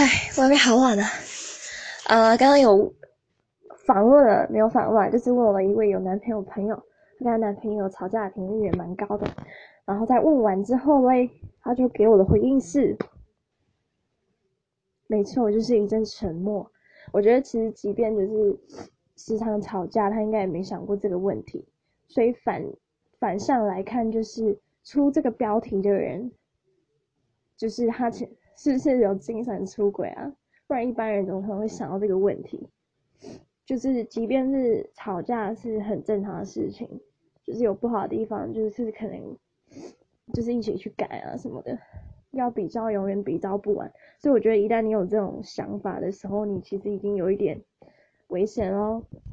唉，外面好晚啊。呃，刚刚有访问了，没有访问，就是问了一位有男朋友朋友，她跟她男朋友吵架的频率也蛮高的。然后在问完之后嘞，他就给我的回应是：没错，就是一阵沉默。我觉得其实即便就是时常吵架，他应该也没想过这个问题。所以反反向来看，就是出这个标题的人，就是他前是不是有精神出轨啊？不然一般人怎么可能会想到这个问题？就是即便是吵架是很正常的事情，就是有不好的地方，就是可能就是一起去改啊什么的。要比较永远比较不完，所以我觉得一旦你有这种想法的时候，你其实已经有一点危险哦。